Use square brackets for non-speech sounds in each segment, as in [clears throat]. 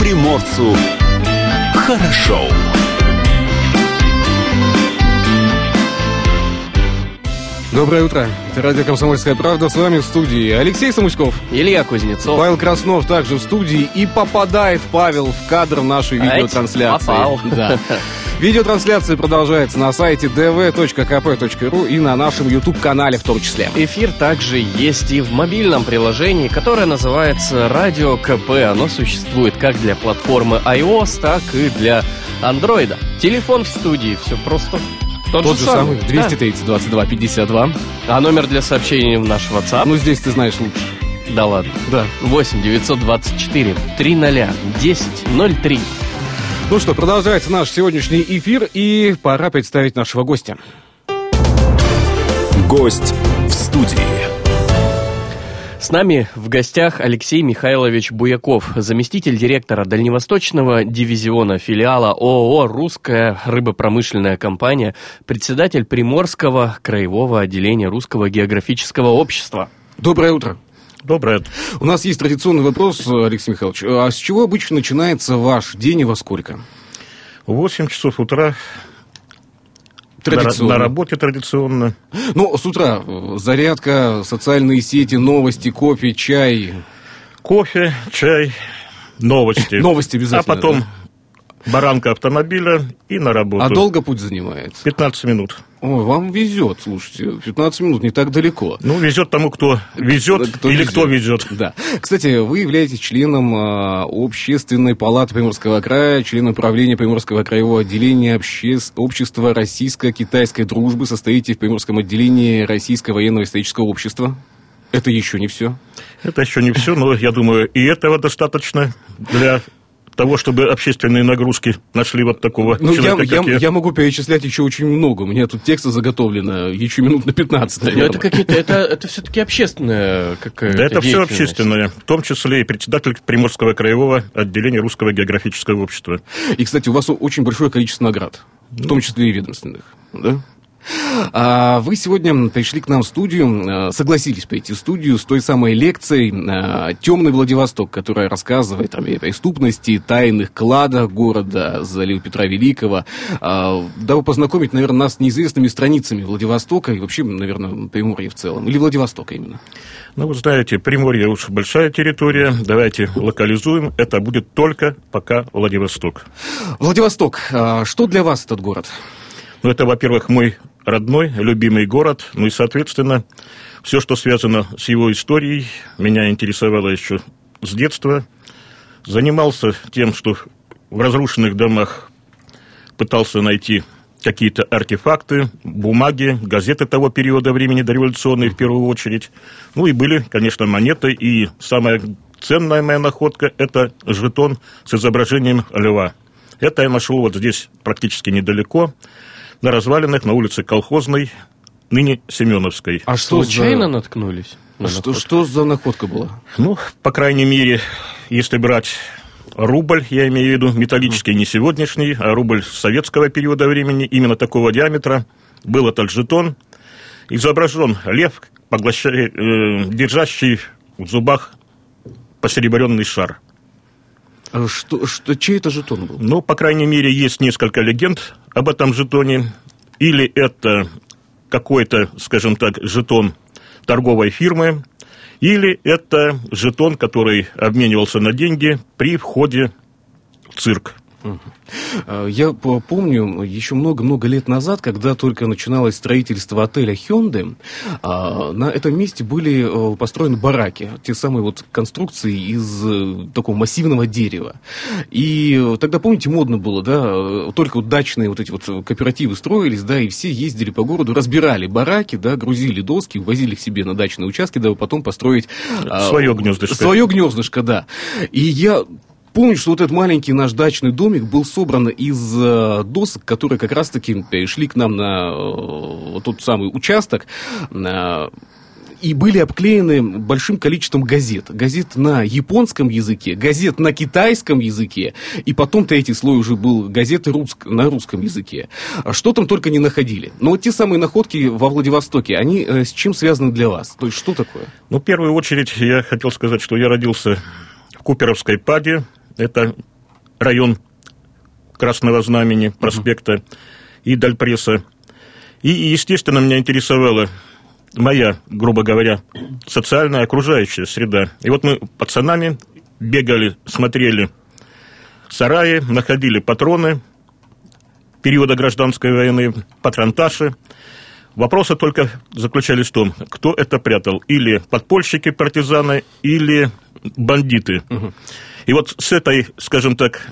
приморцу хорошо. Доброе утро. Это радио «Комсомольская правда». С вами в студии Алексей Самуськов. Илья Кузнецов. Павел Краснов также в студии. И попадает Павел в кадр нашей Ать, видеотрансляции. попал. Да. [laughs] Видеотрансляция продолжается на сайте dv.kp.ru и на нашем YouTube-канале в том числе. Эфир также есть и в мобильном приложении, которое называется Радио КП. Оно существует как для платформы iOS, так и для Андроида. Телефон в студии, все просто тот, Тот же самый, Да. 230 22 52. А номер для сообщений в наш WhatsApp? Ну, здесь ты знаешь лучше. да ладно. Да. 8 924 300 10 03. Ну что, продолжается наш сегодняшний эфир, и пора представить нашего гостя. Гость в студии. С нами в гостях Алексей Михайлович Буяков, заместитель директора Дальневосточного дивизиона филиала ООО «Русская рыбопромышленная компания», председатель Приморского краевого отделения Русского географического общества. Доброе утро. Доброе. У нас есть традиционный вопрос, Алексей Михайлович. А с чего обычно начинается ваш день и во сколько? В 8 часов утра на, Традиционно. на работе традиционно. Ну, с утра э, зарядка, социальные сети, новости, кофе, чай. Кофе, чай, новости. [laughs] Новости обязательно, А потом баранка автомобиля и на работу. А долго путь занимает? 15 минут. Ой, вам везет, слушайте, 15 минут не так далеко. Ну, везет тому, кто везет Кто или везет. кто везет. Да. Кстати, вы являетесь членом а, Общественной палаты Приморского края, членом правления Приморского краевого отделения обще- Общества российско-китайской дружбы, состоите в Приморском отделении Российского военного исторического общества. Это еще не все. Это еще не все, но я думаю, и этого достаточно для того, чтобы общественные нагрузки нашли вот такого Ну, я, человека, я, как я. я могу перечислять еще очень много. У меня тут текста заготовлено еще минут на 15, Но наверное. это какие-то, это, это все-таки общественная какая-то Да это все общественное, в том числе и председатель Приморского краевого отделения Русского географического общества. И, кстати, у вас очень большое количество наград, в том числе и ведомственных. Да? А вы сегодня пришли к нам в студию, э, согласились прийти в студию с той самой лекцией э, «Темный Владивосток», которая рассказывает о преступности, тайных кладах города, залива Петра Великого. А, Дабы познакомить, наверное, нас с неизвестными страницами Владивостока и вообще, наверное, Приморья в целом. Или Владивостока именно. Ну, вы знаете, Приморье уж большая территория, давайте локализуем, это будет только пока Владивосток. Владивосток, а, что для вас этот город? Ну, это, во-первых, мой родной, любимый город, ну и, соответственно, все, что связано с его историей, меня интересовало еще с детства. Занимался тем, что в разрушенных домах пытался найти какие-то артефакты, бумаги, газеты того периода времени, дореволюционные в первую очередь. Ну и были, конечно, монеты, и самая ценная моя находка – это жетон с изображением льва. Это я нашел вот здесь практически недалеко, на развалинах на улице Колхозной, ныне Семеновской. А что Случайно за... наткнулись? на Что, находку? что за находка была? Ну, по крайней мере, если брать рубль, я имею в виду металлический, не сегодняшний, а рубль советского периода времени, именно такого диаметра, был этот жетон. Изображен лев, поглощая- э, держащий в зубах посеребренный шар. А Что, что, чей это жетон был? Ну, по крайней мере, есть несколько легенд об этом жетоне. Или это какой-то, скажем так, жетон торговой фирмы, или это жетон, который обменивался на деньги при входе в цирк. А, Я по- помню еще много-много лет назад, когда только начиналось строительство отеля Hyundai, а, на этом месте были э, построены бараки, те самые вот конструкции из э, такого массивного дерева. И э, тогда, помните, модно было, да, э, только вот дачные вот эти вот кооперативы строились, да, и все ездили по городу, разбирали бараки, да, грузили доски, возили их себе на дачные участки, дабы потом построить... Своё гнездышко. Свое гнездышко, да. И я Помню, что вот этот маленький наш дачный домик был собран из э, досок, которые как раз-таки пришли к нам на э, тот самый участок. э, и были обклеены большим количеством газет. Газет на японском языке, газет на китайском языке, и потом третий слой уже был газеты руск- на русском языке. А Что там только не находили. Но вот те самые находки во Владивостоке, они э, с чем связаны для вас? То есть что такое? Ну, в первую очередь, я хотел сказать, что я родился в Куперовской паде. Это район Красного Знамени, проспекта и Дальпресса. И, естественно, меня интересовала моя, грубо говоря, социальная окружающая среда. И вот мы пацанами бегали, смотрели сараи, находили патроны периода гражданской войны, патронташи. Вопросы только заключались в том, кто это прятал. Или подпольщики, партизаны, или бандиты. Угу. И вот с этой, скажем так,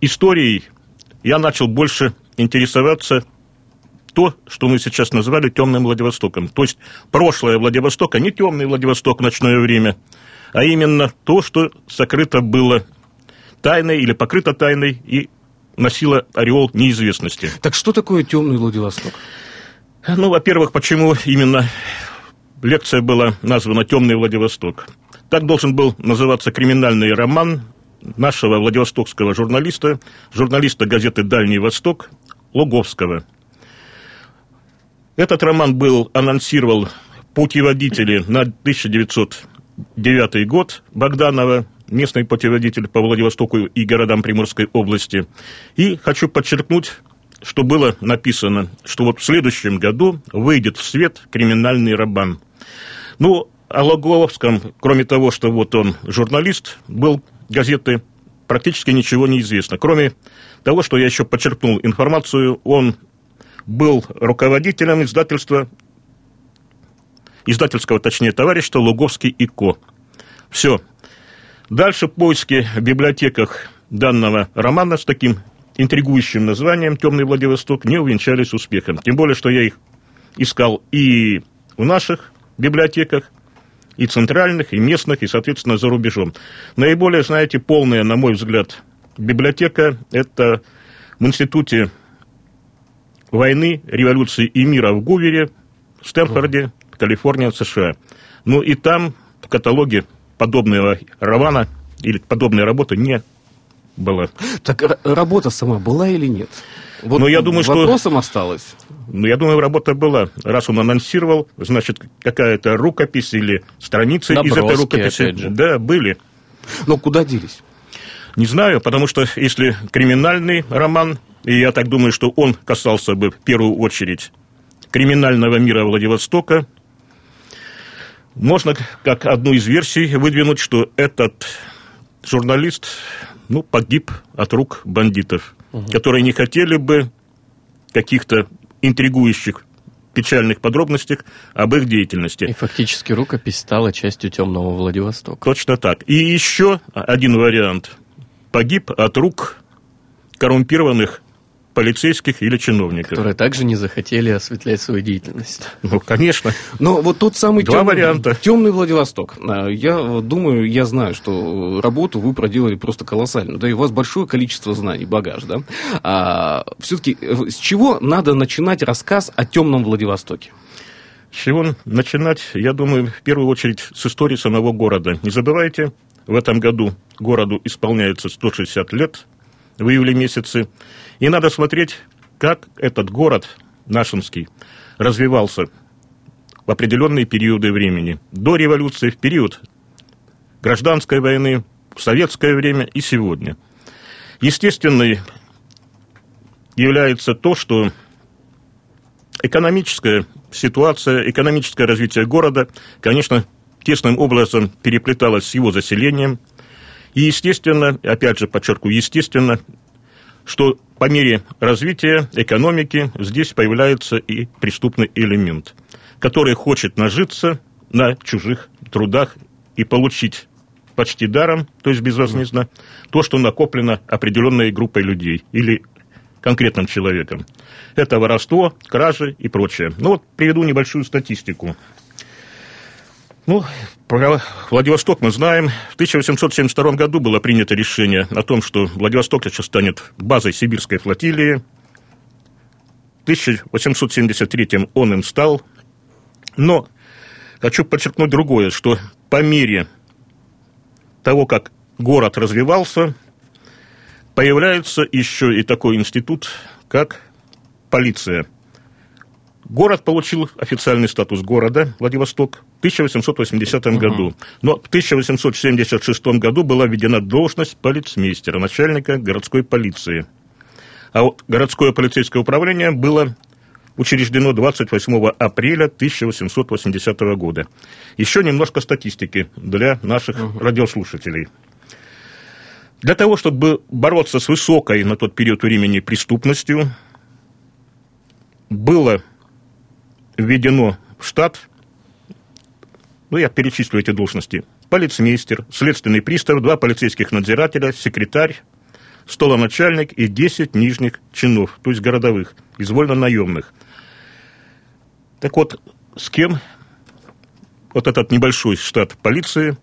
историей я начал больше интересоваться то, что мы сейчас назвали темным Владивостоком. То есть прошлое Владивостока, не темный Владивосток в ночное время, а именно то, что сокрыто было тайной или покрыто тайной и носило ореол неизвестности. Так что такое темный Владивосток? Ну, во-первых, почему именно лекция была названа «Темный Владивосток». Так должен был называться криминальный роман нашего владивостокского журналиста, журналиста газеты «Дальний Восток» Луговского – этот роман был анонсировал путеводители на 1909 год Богданова, местный путеводитель по Владивостоку и городам Приморской области. И хочу подчеркнуть, что было написано, что вот в следующем году выйдет в свет криминальный роман. Ну, о Логовском, кроме того, что вот он журналист, был газеты, практически ничего не известно. Кроме того, что я еще подчеркнул информацию, он был руководителем издательства, издательского, точнее, товарищества Луговский и Ко. Все. Дальше поиски в библиотеках данного романа с таким интригующим названием «Темный Владивосток» не увенчались успехом. Тем более, что я их искал и в наших библиотеках, и центральных, и местных, и, соответственно, за рубежом. Наиболее, знаете, полная, на мой взгляд, библиотека – это в Институте войны, революции и мира в Гувере, в Стэнфорде, Калифорния, США. Ну и там в каталоге подобного романа или подобной работы не было. Так работа сама была или нет? Вот Но ну, я думаю, вопросом что... осталось. Ну, я думаю, работа была. Раз он анонсировал, значит, какая-то рукопись или страницы Наброски, из этой рукописи. Да, были. Но куда делись? Не знаю, потому что если криминальный роман, и я так думаю, что он касался бы в первую очередь криминального мира Владивостока. Можно как одну из версий выдвинуть, что этот журналист ну, погиб от рук бандитов, угу. которые не хотели бы каких-то интригующих печальных подробностях об их деятельности. И фактически рукопись стала частью темного Владивостока. Точно так. И еще один вариант. Погиб от рук коррумпированных полицейских или чиновников. Которые также не захотели осветлять свою деятельность. Ну, конечно. Но вот тот самый Два темный, варианта. темный Владивосток. А, я думаю, я знаю, что работу вы проделали просто колоссально. Да, и у вас большое количество знаний, багаж, да? А, все-таки э, с чего надо начинать рассказ о темном Владивостоке? С чего начинать? Я думаю, в первую очередь с истории самого города. Не забывайте, в этом году городу исполняется 160 лет в июле месяце. И надо смотреть, как этот город, Нашинский, развивался в определенные периоды времени. До революции, в период гражданской войны, в советское время и сегодня. Естественной является то, что экономическая ситуация, экономическое развитие города, конечно, тесным образом переплеталось с его заселением. И, естественно, опять же подчеркиваю, естественно, что по мере развития экономики здесь появляется и преступный элемент, который хочет нажиться на чужих трудах и получить почти даром, то есть безвозмездно, то, что накоплено определенной группой людей или конкретным человеком. Это воровство, кражи и прочее. Ну вот приведу небольшую статистику. Ну, про Владивосток мы знаем. В 1872 году было принято решение о том, что Владивосток сейчас станет базой сибирской флотилии. В 1873 он им стал. Но хочу подчеркнуть другое, что по мере того, как город развивался, появляется еще и такой институт, как полиция. Город получил официальный статус города Владивосток в 1880 году. Но в 1876 году была введена должность полицмейстера, начальника городской полиции. А вот городское полицейское управление было учреждено 28 апреля 1880 года. Еще немножко статистики для наших угу. радиослушателей. Для того, чтобы бороться с высокой на тот период времени преступностью, было введено в штат, ну, я перечислю эти должности, полицмейстер, следственный пристав, два полицейских надзирателя, секретарь, столоначальник и 10 нижних чинов, то есть городовых, из вольно-наемных. Так вот, с кем вот этот небольшой штат полиции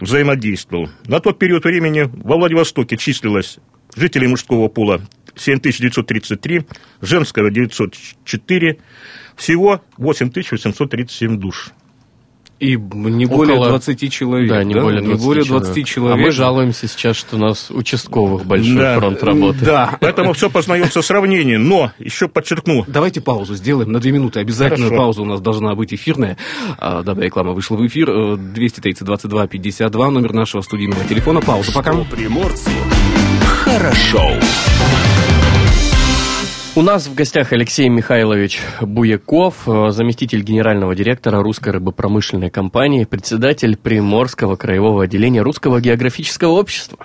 взаимодействовал? На тот период времени во Владивостоке числилось жителей мужского пола 7933, женского 904, всего 8837 душ. И не более Около... 20 человек. Да, не да? более 20, не более 20 человек. человек. А мы жалуемся сейчас, что у нас участковых большой да. фронт работы. Да. [laughs] Поэтому все познается сравнение. Но, еще подчеркну. Давайте паузу сделаем на две минуты. Обязательно Хорошо. пауза у нас должна быть эфирная. А, дабы реклама вышла в эфир. 230 22 52, номер нашего студийного телефона. Пауза пока. Что приморцу хорошо. У нас в гостях Алексей Михайлович Буяков, э, заместитель генерального директора русской рыбопромышленной компании, председатель Приморского краевого отделения Русского географического общества.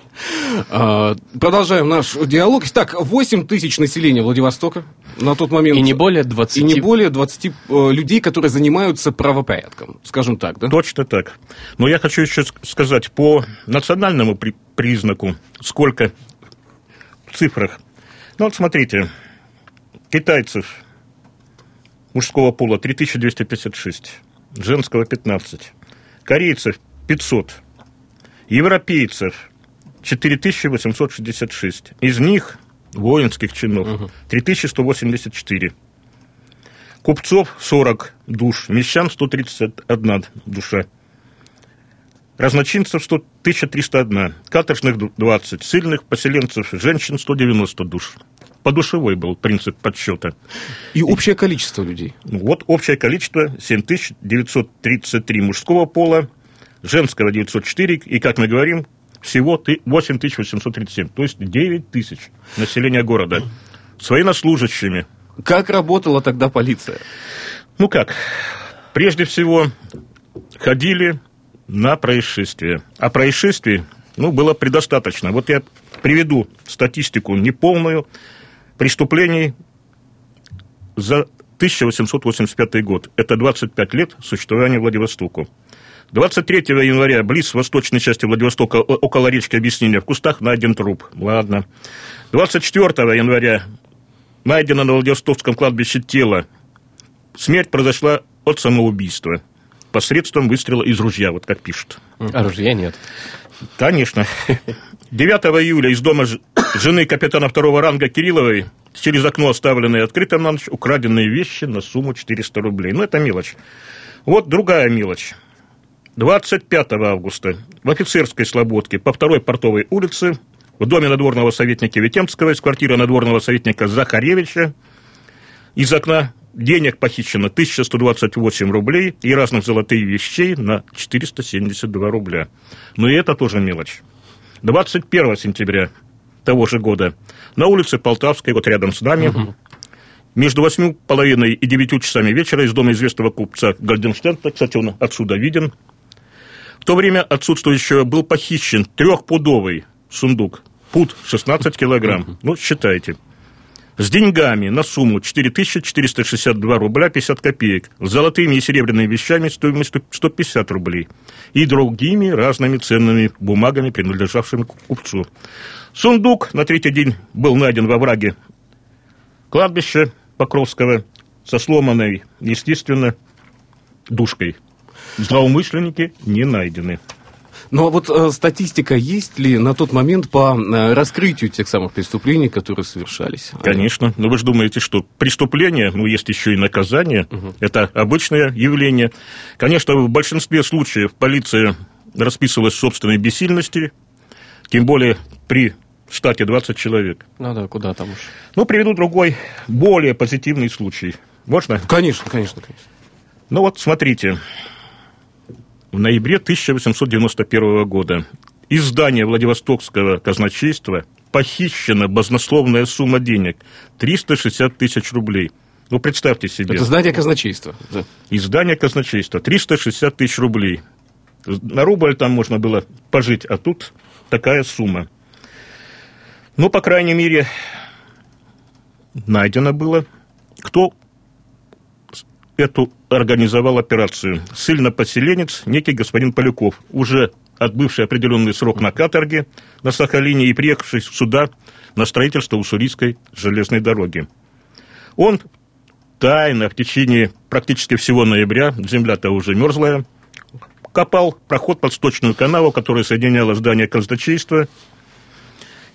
А, продолжаем наш диалог. Так, 8 тысяч населения Владивостока на тот момент. И не более 20... И не более 20 э, людей, которые занимаются правопорядком, скажем так, да? Точно так. Но я хочу еще сказать по национальному при признаку, сколько в цифрах. Ну вот смотрите, Китайцев мужского пола 3256, женского 15. Корейцев 500. Европейцев 4866. Из них воинских чинов 3184. Купцов 40 душ, мещан 131 душа. Разночинцев 100, 1301, каторжных 20, сильных поселенцев, женщин 190 душ подушевой был принцип подсчета. И общее количество людей? Вот общее количество 7933 мужского пола, женского 904, и, как мы говорим, всего 8837, то есть 9 тысяч населения города с военнослужащими. Как работала тогда полиция? Ну как, прежде всего ходили на происшествие. А происшествий ну, было предостаточно. Вот я приведу статистику неполную преступлений за 1885 год. Это 25 лет существования Владивостоку. 23 января близ восточной части Владивостока, около речки Объяснения, в кустах найден труп. Ладно. 24 января найдено на Владивостокском кладбище тело. Смерть произошла от самоубийства посредством выстрела из ружья, вот как пишут. А ружья нет. Конечно. 9 июля из дома жены капитана второго ранга Кирилловой через окно, оставленное открытым на ночь, украденные вещи на сумму 400 рублей. Ну, это мелочь. Вот другая мелочь. 25 августа в офицерской слободке по второй портовой улице в доме надворного советника Витемского из квартиры надворного советника Захаревича из окна денег похищено 1128 рублей и разных золотых вещей на 472 рубля. Но и это тоже мелочь. 21 сентября того же года на улице Полтавской, вот рядом с нами, угу. между восьми половиной и девятью часами вечера из дома известного купца Гальденштерна, кстати, он отсюда виден, в то время отсутствующего был похищен трехпудовый сундук, пуд 16 килограмм. Ну, считайте – с деньгами на сумму 4462 рубля 50 копеек, с золотыми и серебряными вещами стоимостью 150 рублей и другими разными ценными бумагами, принадлежавшими купцу. Сундук на третий день был найден во враге кладбища Покровского со сломанной, естественно, душкой. Злоумышленники не найдены. Но вот э, статистика есть ли на тот момент по э, раскрытию тех самых преступлений, которые совершались? Конечно. Но вы же думаете, что преступление, ну, есть еще и наказание, угу. это обычное явление. Конечно, в большинстве случаев полиция расписывалась в собственной бессильности, тем более при штате 20 человек. Ну да, куда там уж. Ну, приведу другой, более позитивный случай. Можно? Конечно, конечно, конечно. Ну вот, смотрите. В ноябре 1891 года из здания Владивостокского казначейства похищена баснословная сумма денег – 360 тысяч рублей. Ну, представьте себе. Это здание казначейства. Да. Из здания казначейства 360 тысяч рублей. На рубль там можно было пожить, а тут такая сумма. Ну, по крайней мере, найдено было, кто эту организовал операцию. Ссыльно-поселенец, некий господин Поляков, уже отбывший определенный срок на каторге на Сахалине и приехавший сюда на строительство Уссурийской железной дороги. Он тайно в течение практически всего ноября, земля-то уже мерзлая, копал проход под сточную канаву, которая соединяла здание казначейства.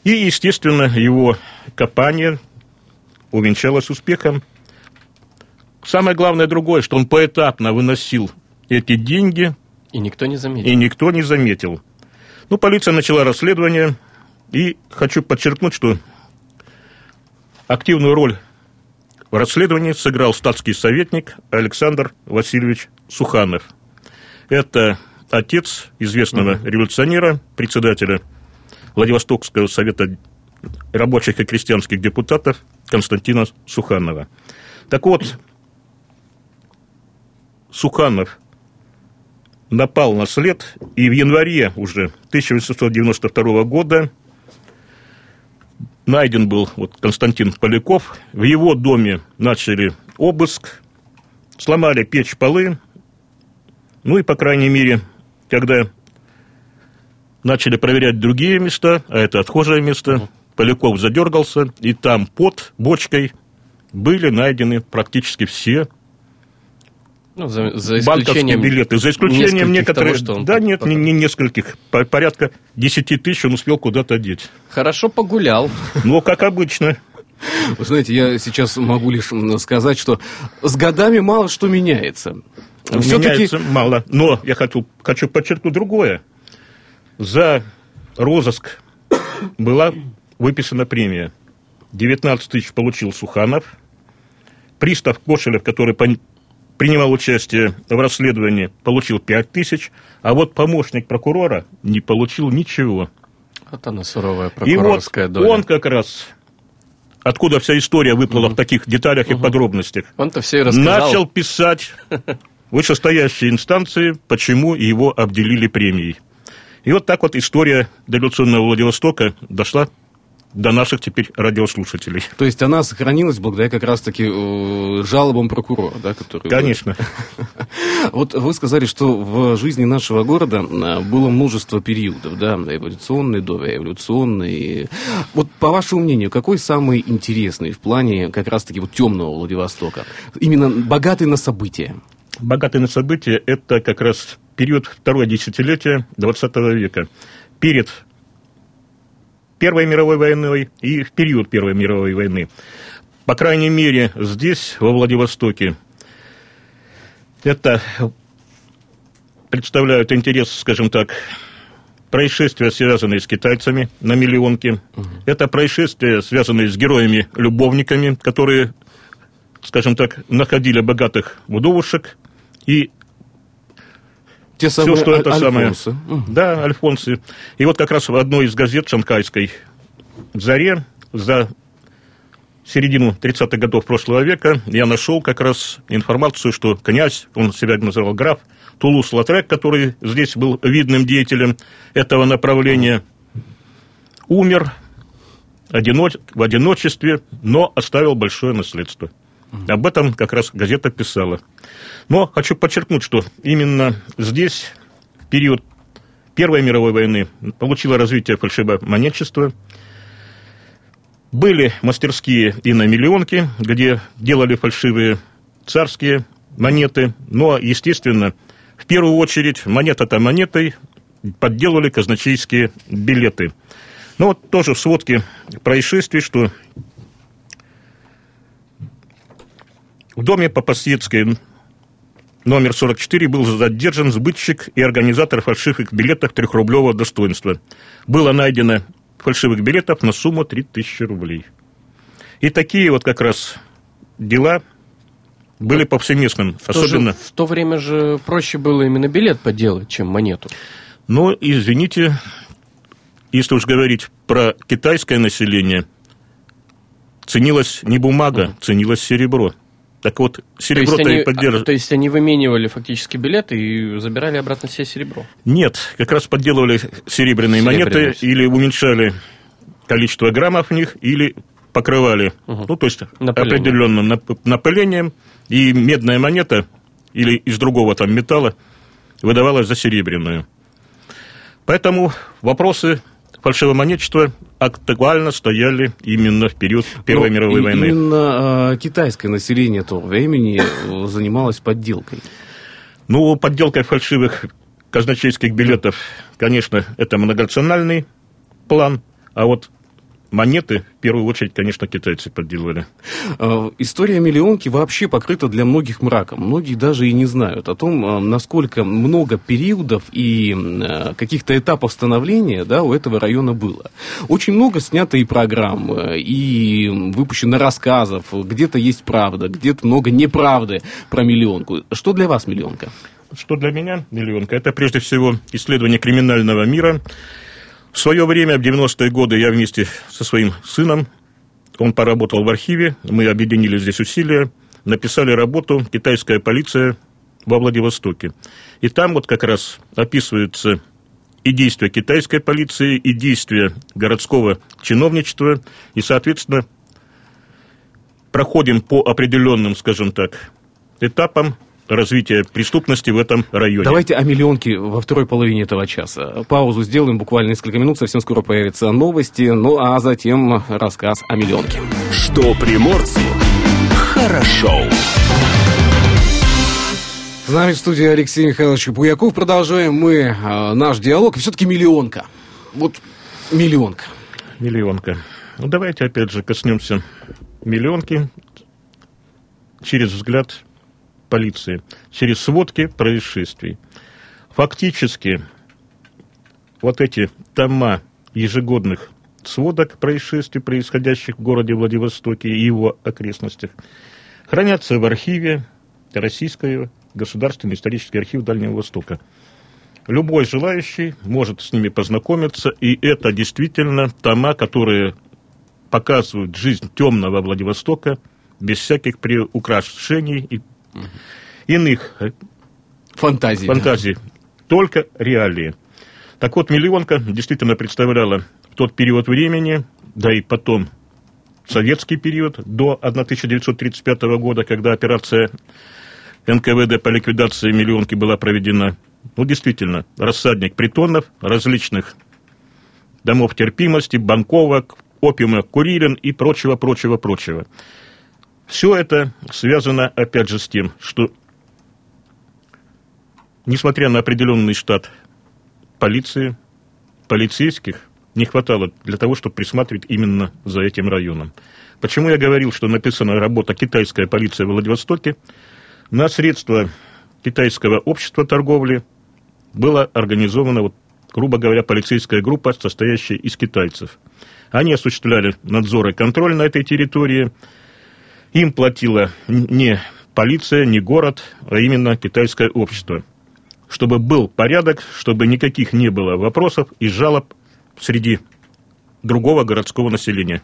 И, естественно, его копание увенчалось успехом. Самое главное другое, что он поэтапно выносил эти деньги. И никто не заметил. И никто не заметил. Ну, полиция начала расследование. И хочу подчеркнуть, что активную роль в расследовании сыграл статский советник Александр Васильевич Суханов. Это отец известного mm-hmm. революционера, председателя Владивостокского совета рабочих и крестьянских депутатов Константина Суханова. Так вот, Суханов напал на след, и в январе уже 1892 года найден был вот Константин Поляков. В его доме начали обыск, сломали печь полы. Ну и, по крайней мере, когда начали проверять другие места, а это отхожее место, Поляков задергался, и там под бочкой были найдены практически все ну, за, за исключением билеты. За исключением некоторых... Того, да, нет, не, не нескольких. Порядка 10 тысяч он успел куда-то деть. Хорошо погулял. Ну, как обычно. Вы знаете, я сейчас могу лишь сказать, что с годами мало что меняется. Меняется мало. Но я хочу, хочу подчеркнуть другое. За розыск была выписана премия. 19 тысяч получил Суханов. Пристав Кошелев, который принимал участие в расследовании, получил 5 тысяч, а вот помощник прокурора не получил ничего. Вот она суровая прокурорская и вот доля. он как раз, откуда вся история выплыла угу. в таких деталях угу. и подробностях, Он-то все и рассказал. начал писать [laughs] вышестоящие инстанции, почему его обделили премией. И вот так вот история дореволюционного Владивостока дошла до наших теперь радиослушателей. То есть она сохранилась благодаря как раз-таки э, жалобам прокурора, да, который... Конечно. [laughs] Вот вы сказали, что в жизни нашего города э, было множество периодов, да, эволюционный, дореволюционный. Вот по вашему мнению, какой самый интересный в плане как раз-таки вот темного Владивостока? Именно богатый на события. Богатый на события – это как раз период второе десятилетия 20 века. Перед Первой мировой войной и в период Первой мировой войны. По крайней мере, здесь, во Владивостоке, это представляют интерес, скажем так, происшествия, связанные с китайцами на миллионке. Угу. Это происшествия, связанные с героями-любовниками, которые, скажем так, находили богатых вдовушек и те самые Все, что это альфонсы. самое. Да, альфонсы. И вот как раз в одной из газет шанхайской «Заре» за середину 30-х годов прошлого века я нашел как раз информацию, что князь, он себя называл граф, Тулус Латрек, который здесь был видным деятелем этого направления, умер одиноч... в одиночестве, но оставил большое наследство. Об этом как раз газета писала. Но хочу подчеркнуть, что именно здесь, в период Первой мировой войны, получило развитие фальшивомонетчества. Были мастерские и на миллионке, где делали фальшивые царские монеты. Но, естественно, в первую очередь монета-то монетой подделывали казначейские билеты. Ну вот тоже в сводке происшествий, что в доме по Пасьецкой номер 44 был задержан сбытчик и организатор фальшивых билетов трехрублевого достоинства. Было найдено фальшивых билетов на сумму 3000 рублей. И такие вот как раз дела были повсеместным, В то, же- особенно... в то время же проще было именно билет подделать, чем монету. Но, извините, если уж говорить про китайское население, ценилась не бумага, ценилось серебро. Так вот, То серебро-то есть, и поддерживали. то есть они выменивали фактически билеты и забирали обратно все серебро. Нет, как раз подделывали серебряные, Серебряные, монеты все. или уменьшали количество граммов в них, или покрывали, ну, то есть Напылением. определенным нап- напылением, и медная монета или из другого там металла выдавалась за серебряную. Поэтому вопросы фальшивомонетчества актуально стояли именно в период Первой Ну, мировой войны. Именно а, китайское население того времени э, занималось подделкой. Ну, подделкой фальшивых казначейских билетов, конечно, это многонациональный план, а вот монеты, в первую очередь, конечно, китайцы подделывали. Э, История миллионки вообще покрыта для многих мраком. Многие даже и не знают о том, э, насколько много периодов и э, каких-то этапов становления да, у этого района было. Очень много снято и программ, и выпущено рассказов. Где-то есть правда, где-то много неправды про миллионку. Что для вас миллионка? Что для меня миллионка? Это прежде всего исследование криминального мира. В свое время, в 90-е годы, я вместе со своим сыном, он поработал в архиве, мы объединили здесь усилия, написали работу «Китайская полиция во Владивостоке». И там вот как раз описываются и действия китайской полиции, и действия городского чиновничества, и, соответственно, проходим по определенным, скажем так, этапам развития преступности в этом районе. Давайте о миллионке во второй половине этого часа. Паузу сделаем, буквально несколько минут, совсем скоро появятся новости, ну а затем рассказ о миллионке. Что приморцу хорошо. С нами в студии Алексей Михайлович Буяков. Продолжаем мы э, наш диалог. И все-таки миллионка. Вот миллионка. Миллионка. Ну, давайте опять же коснемся миллионки через взгляд полиции, через сводки происшествий. Фактически, вот эти тома ежегодных сводок происшествий, происходящих в городе Владивостоке и его окрестностях, хранятся в архиве Российского государственный исторический архив Дальнего Востока. Любой желающий может с ними познакомиться, и это действительно тома, которые показывают жизнь темного Владивостока без всяких приукрашений и иных э, Фантазия. фантазий, только реалии. Так вот, миллионка действительно представляла в тот период времени, да и потом советский период, до 1935 года, когда операция НКВД по ликвидации миллионки была проведена. Ну, действительно, рассадник притонов, различных домов терпимости, банковок, опиума, курилин и прочего, прочего, прочего. Все это связано, опять же, с тем, что, несмотря на определенный штат полиции, полицейских не хватало для того, чтобы присматривать именно за этим районом. Почему я говорил, что написана работа «Китайская полиция в Владивостоке»? На средства китайского общества торговли была организована, вот, грубо говоря, полицейская группа, состоящая из китайцев. Они осуществляли надзор и контроль на этой территории. Им платила не полиция, не город, а именно китайское общество. Чтобы был порядок, чтобы никаких не было вопросов и жалоб среди другого городского населения.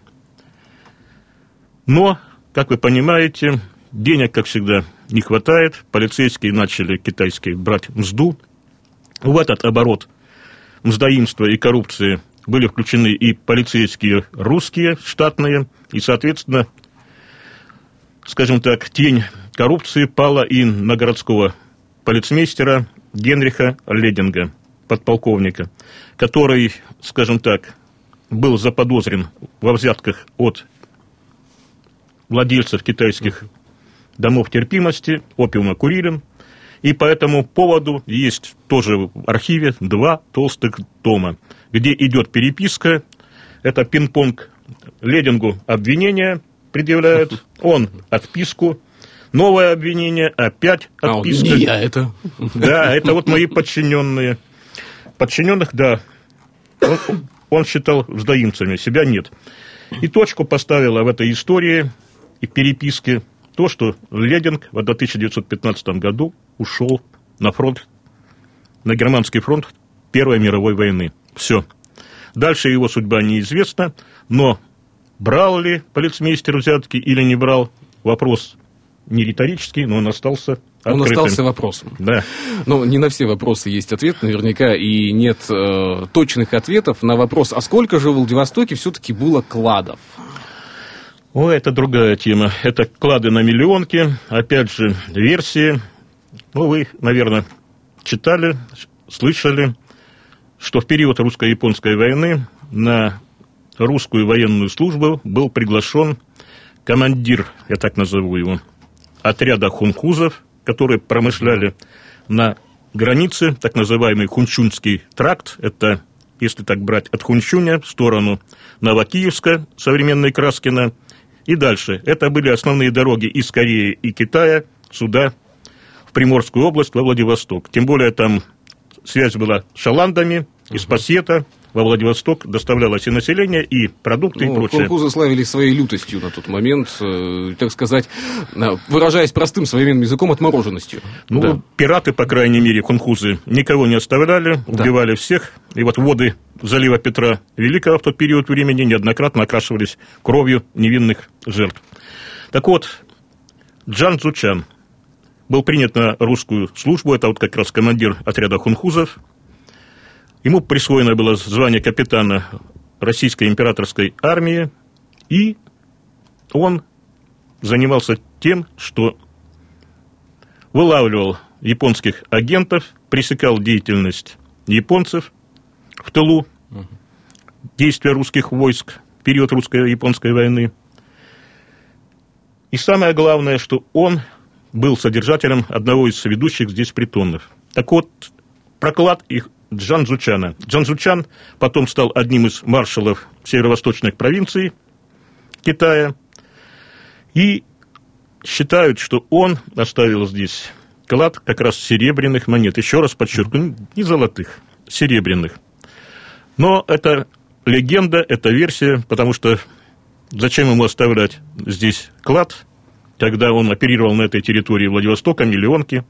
Но, как вы понимаете, денег, как всегда, не хватает. Полицейские начали китайские брать мзду. В этот оборот мздоимства и коррупции были включены и полицейские русские, штатные, и, соответственно, скажем так, тень коррупции пала и на городского полицмейстера Генриха Лединга, подполковника, который, скажем так, был заподозрен во взятках от владельцев китайских домов терпимости, опиума курилин, и по этому поводу есть тоже в архиве два толстых тома, где идет переписка, это пинг-понг Ледингу обвинение предъявляют, он отписку, новое обвинение, опять А, отписка. не я это. Да, это вот мои подчиненные. Подчиненных, да. Он, он считал сдаимцами, себя нет. И точку поставила в этой истории и переписке то, что Лединг в 1915 году ушел на фронт, на германский фронт Первой мировой войны. Все. Дальше его судьба неизвестна, но брал ли полицмейстер взятки или не брал, вопрос не риторический, но он остался он открытым. остался вопросом. Да. Но не на все вопросы есть ответ, наверняка, и нет э, точных ответов на вопрос, а сколько же в Владивостоке все-таки было кладов? О, это другая тема. Это клады на миллионки, опять же, версии. Ну, вы, наверное, читали, слышали, что в период русско-японской войны на русскую военную службу был приглашен командир, я так назову его, отряда хунхузов, которые промышляли на границе, так называемый Хунчунский тракт, это, если так брать, от Хунчуня в сторону Новокиевска, современной Краскина, и дальше. Это были основные дороги из Кореи и Китая сюда, в Приморскую область, во Владивосток. Тем более там связь была с шаландами, из Пассета, во Владивосток доставлялось и население, и продукты, ну, и прочее. Хунхузы славились своей лютостью на тот момент, э, так сказать, выражаясь простым современным языком, отмороженностью. Ну, Да. пираты, по крайней мере, хунхузы, никого не оставляли, Да. убивали всех. И вот воды залива Петра Великого в тот период времени неоднократно окрашивались кровью невинных жертв. Так вот, Джан Цучан был принят на русскую службу, это вот как раз командир отряда хунхузов. Ему присвоено было звание капитана Российской императорской армии, и он занимался тем, что вылавливал японских агентов, пресекал деятельность японцев в тылу действия русских войск в период русско-японской войны. И самое главное, что он был содержателем одного из ведущих здесь притонов. Так вот, проклад их Джан Зучана. Джан Зучан потом стал одним из маршалов северо-восточных провинций Китая. И считают, что он оставил здесь клад как раз серебряных монет. Еще раз подчеркну, не золотых, серебряных. Но это легенда, это версия, потому что зачем ему оставлять здесь клад, когда он оперировал на этой территории Владивостока, миллионки.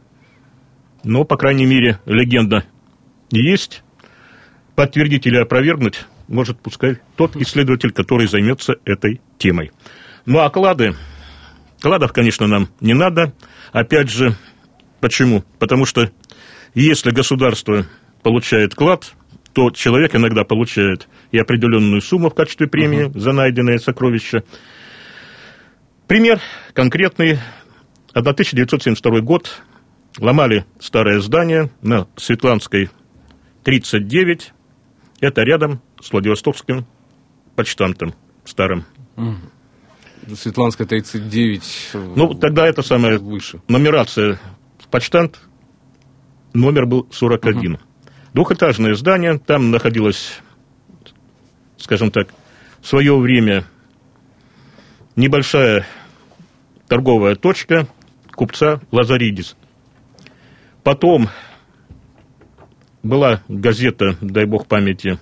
Но, по крайней мере, легенда есть. Подтвердить или опровергнуть может пускай тот исследователь, который займется этой темой. Ну а клады, кладов, конечно, нам не надо. Опять же, почему? Потому что если государство получает клад, то человек иногда получает и определенную сумму в качестве премии uh-huh. за найденное сокровище. Пример конкретный. 1972 год. Ломали старое здание на Светланской 39. Это рядом с Владивостокским почтамтом старым. Uh-huh. Светланская 39. Ну, тогда это самая выше. нумерация почтамт, номер был 41. Uh-huh. Двухэтажное здание, там находилось, скажем так, в свое время небольшая торговая точка купца Лазаридис. Потом была газета, дай бог памяти,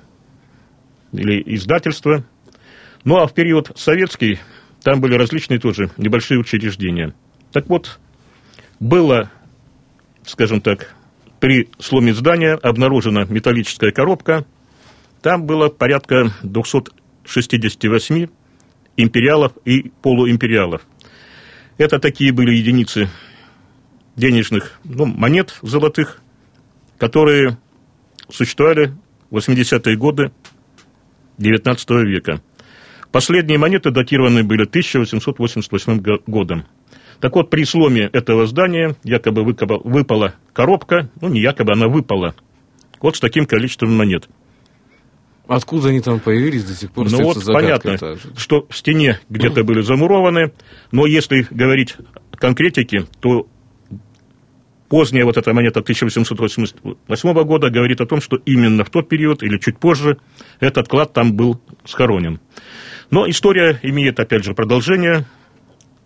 или издательство. Ну, а в период советский там были различные тоже небольшие учреждения. Так вот, было, скажем так, при сломе здания обнаружена металлическая коробка. Там было порядка 268 империалов и полуимпериалов. Это такие были единицы денежных ну, монет золотых, которые существовали в 80-е годы XIX века. Последние монеты датированы были 1888 годом. Так вот, при сломе этого здания якобы выпала коробка, ну, не якобы, она выпала, вот с таким количеством монет. Откуда они там появились до сих пор? Ну вот понятно, что в стене где-то были замурованы, но если говорить о конкретике, то поздняя вот эта монета 1888 года говорит о том, что именно в тот период или чуть позже этот клад там был схоронен. Но история имеет, опять же, продолжение.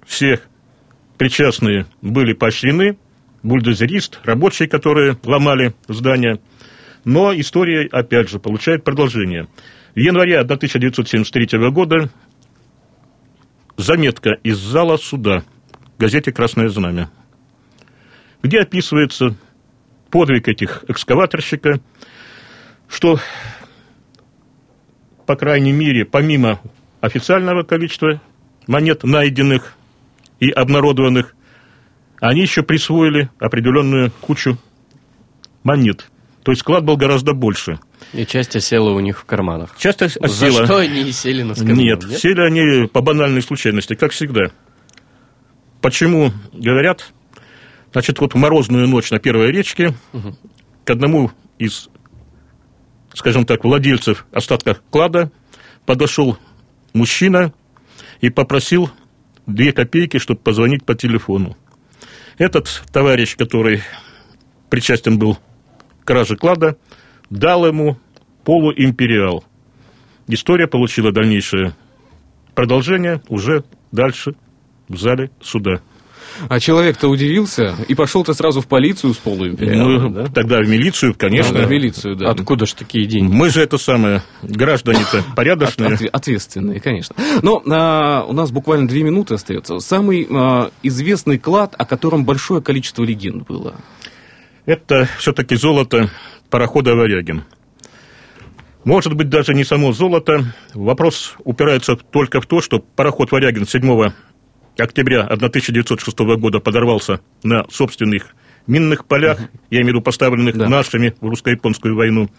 Все причастные были поощрены, бульдозерист, рабочие, которые ломали здание. Но история, опять же, получает продолжение. В январе 1973 года заметка из зала суда газете «Красное знамя», где описывается подвиг этих экскаваторщика, что, по крайней мере, помимо официального количества монет, найденных и обнародованных, они еще присвоили определенную кучу монет. То есть склад был гораздо больше. И часть осела у них в карманах. Часть осела. За что они и сели на скамью? Нет, нет, сели они по банальной случайности, как всегда. Почему говорят? Значит, вот в морозную ночь на первой речке угу. к одному из, скажем так, владельцев остатка клада подошел мужчина и попросил две копейки, чтобы позвонить по телефону. Этот товарищ, который причастен был к краже клада, дал ему полуимпериал. История получила дальнейшее продолжение уже дальше в зале суда. А человек-то удивился и пошел-то сразу в полицию с полуимпериалом, ну, да? Тогда в милицию, конечно. Да, в милицию, да. Откуда же такие деньги? Мы же это самое, граждане-то порядочные. От, от, ответственные, конечно. Но а, у нас буквально две минуты остается. Самый а, известный клад, о котором большое количество легенд было. Это все-таки золото парохода «Варягин». Может быть, даже не само золото. Вопрос упирается только в то, что пароход «Варягин» 7 октября 1906 года подорвался на собственных минных полях, угу. я имею в виду поставленных да. нашими в русско-японскую войну.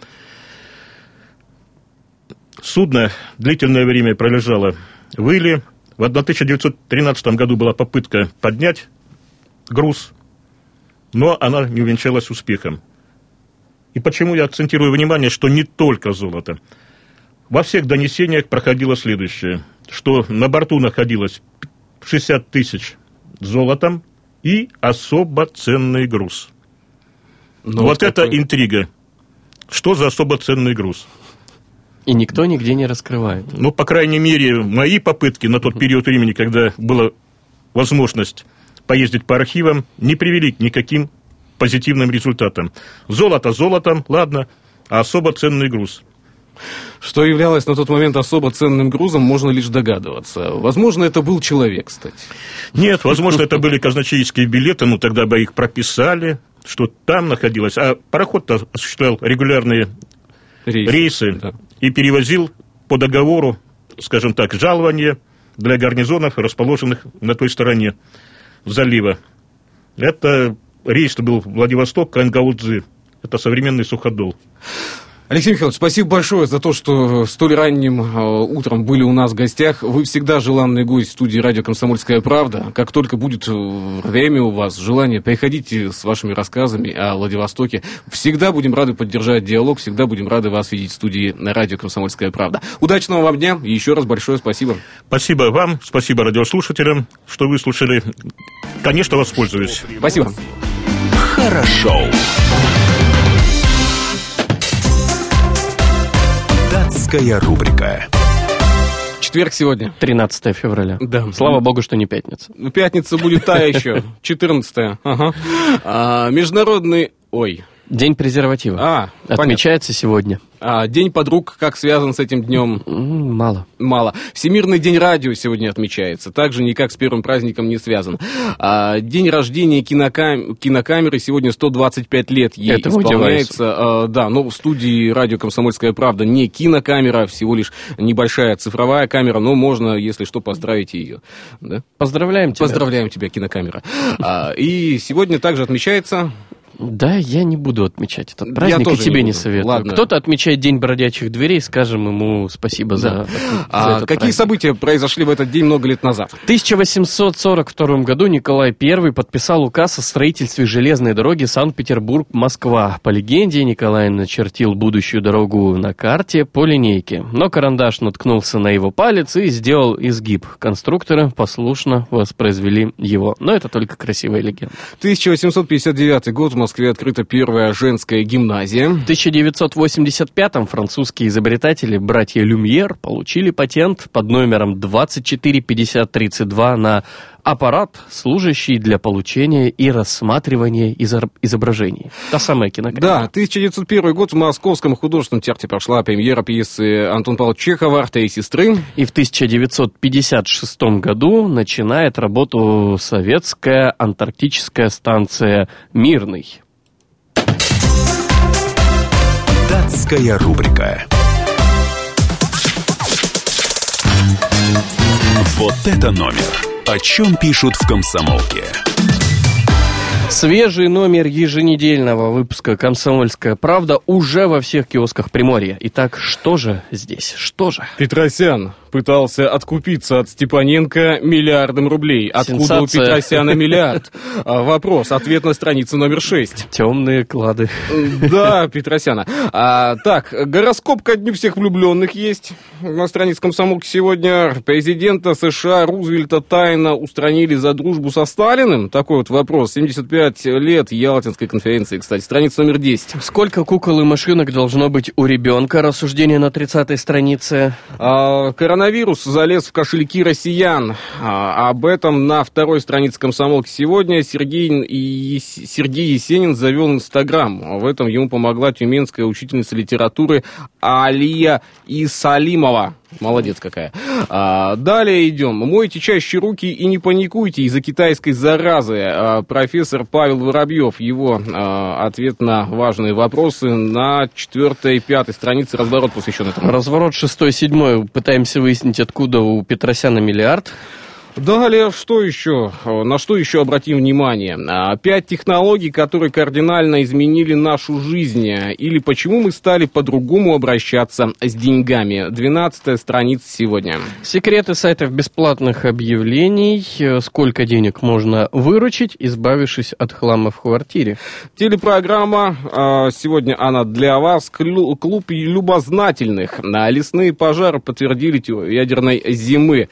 Судно длительное время пролежало в Иле. В 1913 году была попытка поднять груз, но она не увенчалась успехом. И почему я акцентирую внимание, что не только золото. Во всех донесениях проходило следующее, что на борту находилось 60 тысяч золотом и особо ценный груз. Ну, вот это интрига. Что за особо ценный груз? И никто нигде не раскрывает. Ну, по крайней мере, мои попытки на тот период времени, когда была возможность поездить по архивам, не привели к никаким позитивным результатам. Золото золотом, ладно, а особо ценный груз – что являлось на тот момент особо ценным грузом, можно лишь догадываться. Возможно, это был человек, кстати. Нет, возможно, это были казначейские билеты, ну тогда бы их прописали, что там находилось. А пароход осуществлял регулярные рейсы, рейсы да. и перевозил по договору, скажем так, жалование для гарнизонов, расположенных на той стороне залива. Это рейс был Владивосток, Кангаудзы. Это современный суходол. Алексей Михайлович, спасибо большое за то, что столь ранним э, утром были у нас в гостях. Вы всегда желанный гость в студии радио «Комсомольская правда». Как только будет э, время у вас, желание, приходите с вашими рассказами о Владивостоке. Всегда будем рады поддержать диалог, всегда будем рады вас видеть в студии на радио «Комсомольская правда». Удачного вам дня и еще раз большое спасибо. Спасибо вам, спасибо радиослушателям, что вы слушали. Конечно, воспользуюсь. Спасибо. Хорошо. Датская рубрика. Четверг сегодня. 13 февраля. Да. Слава богу, что не пятница. Ну, пятница будет та [laughs] еще. 14 ага. а, Международный... Ой, День презерватива. А, Отмечается понятно. сегодня. А, день подруг, как связан с этим днем? Мало. Мало. Всемирный день радио сегодня отмечается. Также никак с первым праздником не связан. А, день рождения кинокам... кинокамеры сегодня 125 лет ей Это исполняется. А, да, но в студии радио «Комсомольская правда» не кинокамера, а всего лишь небольшая цифровая камера, но можно, если что, поздравить ее. Да? Поздравляем тебя. Поздравляем тебя, кинокамера. А, и сегодня также отмечается да, я не буду отмечать этот праздник, и тебе не, не советую. Ладно. Кто-то отмечает День бродячих дверей, скажем ему спасибо да. за, за а этот Какие праздник. события произошли в этот день много лет назад? В 1842 году Николай I подписал указ о строительстве железной дороги Санкт-Петербург-Москва. По легенде, Николай начертил будущую дорогу на карте по линейке. Но карандаш наткнулся на его палец и сделал изгиб. Конструкторы послушно воспроизвели его. Но это только красивая легенда. 1859 год в Москве открыта первая женская гимназия. В 1985-м французские изобретатели братья Люмьер получили патент под номером 245032 на Аппарат, служащий для получения и рассматривания изображений. Та самая кинокамера. Да, 1901 год в Московском художественном театре прошла премьера пьесы Антон Павловича Чехова «Три сестры». И в 1956 году начинает работу советская антарктическая станция «Мирный». Датская рубрика. Вот это номер. О чем пишут в комсомолке. Свежий номер еженедельного выпуска «Комсомольская правда» уже во всех киосках Приморья. Итак, что же здесь? Что же? Петросян пытался откупиться от Степаненко миллиардом рублей. Откуда Сенсация. у Петросяна [laughs] миллиард? А, Вопрос. Ответ на странице номер 6. Темные клады. Да, Петросяна. А, так, гороскоп ко дню всех влюбленных есть. На странице комсомолки сегодня президента США Рузвельта тайно устранили за дружбу со Сталиным. Такой вот вопрос. 75 лет Ялтинской конференции, кстати. Страница номер 10. Сколько кукол и машинок должно быть у ребенка? Рассуждение на 30-й странице. А, коронавирус залез в кошельки россиян. А, об этом на второй странице комсомолки сегодня Сергей, и, Сергей Есенин завел Инстаграм. В этом ему помогла тюменская учительница литературы Алия Исалимова. Молодец какая. А, далее идем. Мойте чаще руки и не паникуйте из-за китайской заразы. А, профессор Павел Воробьев. Его а, ответ на важные вопросы на четвертой и пятой странице разворот посвящен этому. Разворот 6-7. Пытаемся выяснить, откуда у Петросяна миллиард. Далее, что еще? На что еще обратим внимание? А, пять технологий, которые кардинально изменили нашу жизнь. Или почему мы стали по-другому обращаться с деньгами. 12 страница сегодня. Секреты сайтов бесплатных объявлений. Сколько денег можно выручить, избавившись от хлама в квартире. Телепрограмма. А, сегодня она для вас. Клуб любознательных. А, лесные пожары подтвердили ядерной зимы.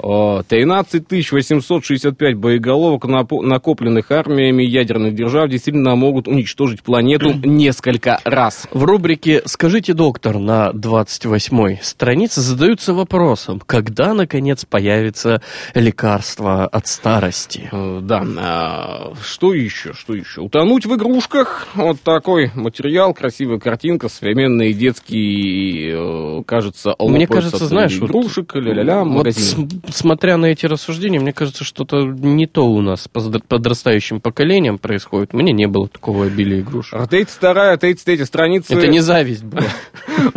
13 15 865 боеголовок, накопленных армиями ядерных держав, действительно могут уничтожить планету [clears throat] несколько раз. В рубрике «Скажите, доктор» на 28-й странице задаются вопросом, когда, наконец, появится лекарство от старости? Э, да, а, что еще, что еще? Утонуть в игрушках? Вот такой материал, красивая картинка, современные детские, э, кажется, Мне кажется, знаешь, игрушек, вот, ля-ля-ля, магазин. Вот, смотря на эти рассуждения, мне кажется, что-то не то у нас с подрастающим поколением происходит. Мне не было такого обилия игрушек. 32 33 страница. Это не зависть была.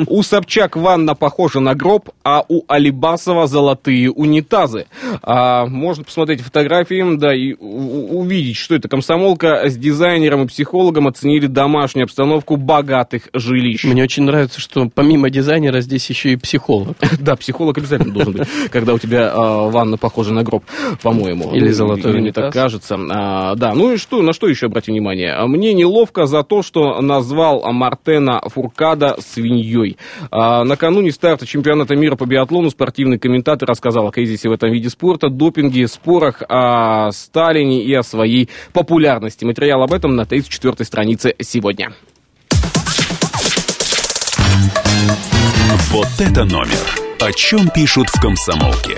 У Собчак ванна похожа на гроб, а у Алибасова золотые унитазы. А, можно посмотреть фотографии, да, и увидеть, что это комсомолка с дизайнером и психологом оценили домашнюю обстановку богатых жилищ. Мне очень нравится, что помимо дизайнера здесь еще и психолог. Да, психолог обязательно должен быть, когда у тебя а, ванна похожа на гроб, по-моему. Или золотой Мне унитаз. так кажется. А, да, ну и что, на что еще обратим внимание? Мне неловко за то, что назвал Мартена Фуркада свиньей. А, накануне старта чемпионата мира по биатлону спортивный комментатор рассказал о кризисе в этом виде спорта, допинге, спорах о Сталине и о своей популярности. Материал об этом на 34 странице сегодня. Вот это номер. О чем пишут в комсомолке.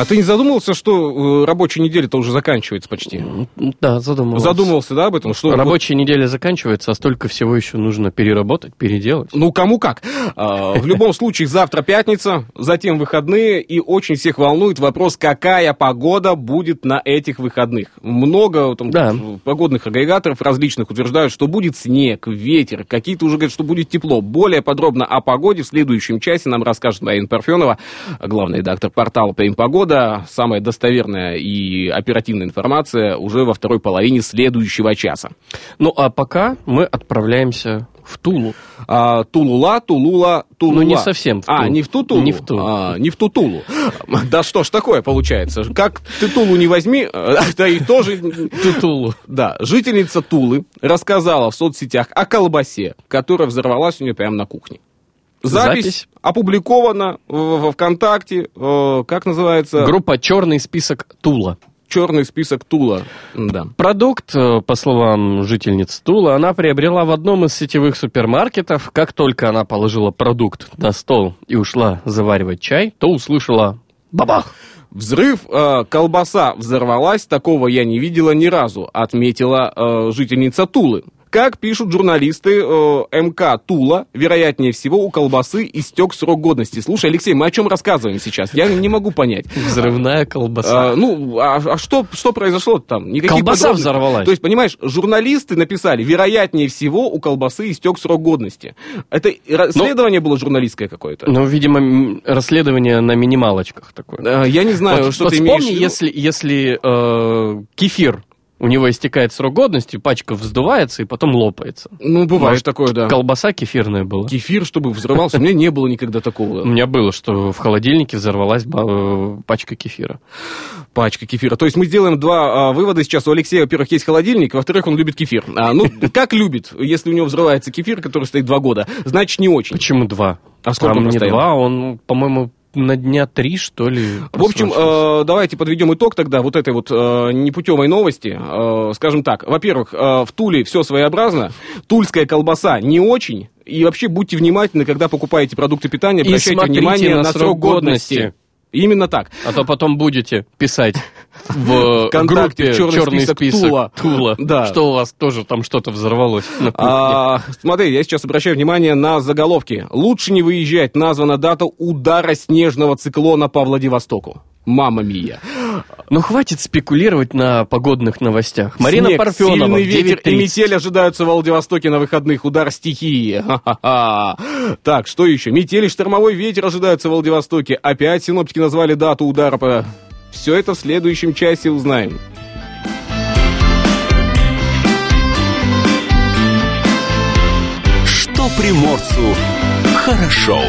А ты не задумывался, что э, рабочая неделя-то уже заканчивается почти? Да, задумался. Задумывался, да, об этом? Что Рабочая неделя заканчивается, а столько всего еще нужно переработать, переделать. Ну, кому как. А, В любом случае, завтра пятница, затем выходные, и очень всех волнует вопрос, какая погода будет на этих выходных. Много там, Да. погодных агрегаторов различных утверждают, что будет снег, ветер, какие-то уже говорят, что будет тепло. Более подробно о погоде в следующем часе нам расскажет Марина Парфенова, главный редактор портала «Прим Погода». Самая достоверная и оперативная информация уже во второй половине следующего часа. Ну, а пока мы отправляемся в Тулу. А, Тулула, Тулула, Тулула. Ну, не совсем в А, Тулу. не в ту Тулу? Не в ту. А, не в ту Тулу. Да что ж такое получается? Как ты Тулу не возьми, да и тоже... Тулу. Да, жительница Тулы рассказала в соцсетях о колбасе, которая взорвалась у нее прямо на кухне. Запись, Запись. опубликована во ВКонтакте, э, как называется? Группа «Черный список Тула». черный список Тула. Да. Продукт, э, по словам жительниц Тула, она приобрела в одном из сетевых супермаркетов. Как только она положила продукт на стол и ушла заваривать чай, то услышала бабах. Взрыв, э, колбаса взорвалась, такого я не видела ни разу, отметила э, жительница Тулы. Как пишут журналисты э, МК Тула, вероятнее всего у колбасы истек срок годности. Слушай, Алексей, мы о чем рассказываем сейчас? Я не могу понять. Взрывная колбаса. А, ну, а, а что, что произошло там? Никаких Колбаса взорвалась. То есть, понимаешь, журналисты написали, вероятнее всего у колбасы истек срок годности. Это расследование было журналистское какое-то? Ну, видимо, расследование на минималочках такое. Э, Я не знаю, вот, что вот ты вспомни, имеешь в виду. если, если э, кефир, у него истекает срок годности, пачка вздувается и потом лопается. Ну, бывает Может, такое, да. Колбаса кефирная была. Кефир, чтобы взрывался, у меня не было никогда У такого. меня было, что в холодильнике взорвалась э, пачка кефира. Пачка кефира. То есть мы сделаем два а, вывода сейчас. У Алексея, во-первых, есть холодильник, во-вторых, он любит кефир. А, ну, [laughs] как любит, если у него взрывается кефир, который стоит два года, значит, не очень. Почему два? А сколько Там он не два, он, по-моему, на дня три, что ли. В общем, э, давайте подведем итог тогда вот этой вот э, непутевой новости. Э, скажем так, во-первых, э, в Туле все своеобразно, тульская колбаса не очень, и вообще будьте внимательны, когда покупаете продукты питания, обращайте внимание на на, срок срок годности. годности. Именно так. А то потом будете писать в Вконтакте группе «Черный «Черный список список Тула». Тула», Да. что у вас тоже там что-то взорвалось. А, смотри, я сейчас обращаю внимание на заголовки. Лучше не выезжать. Названа дата удара снежного циклона по Владивостоку. Мама мия. Ну, хватит спекулировать на погодных новостях. Марина Снег, Парфенова сильный ветер и 9:30. метель ожидаются в Владивостоке на выходных. Удар стихии. Ха-ха-ха. Так, что еще? Метель и штормовой ветер ожидаются в Владивостоке. Опять синоптики назвали дату удара по... Все это в следующем часе узнаем. Что приморцу хорошо.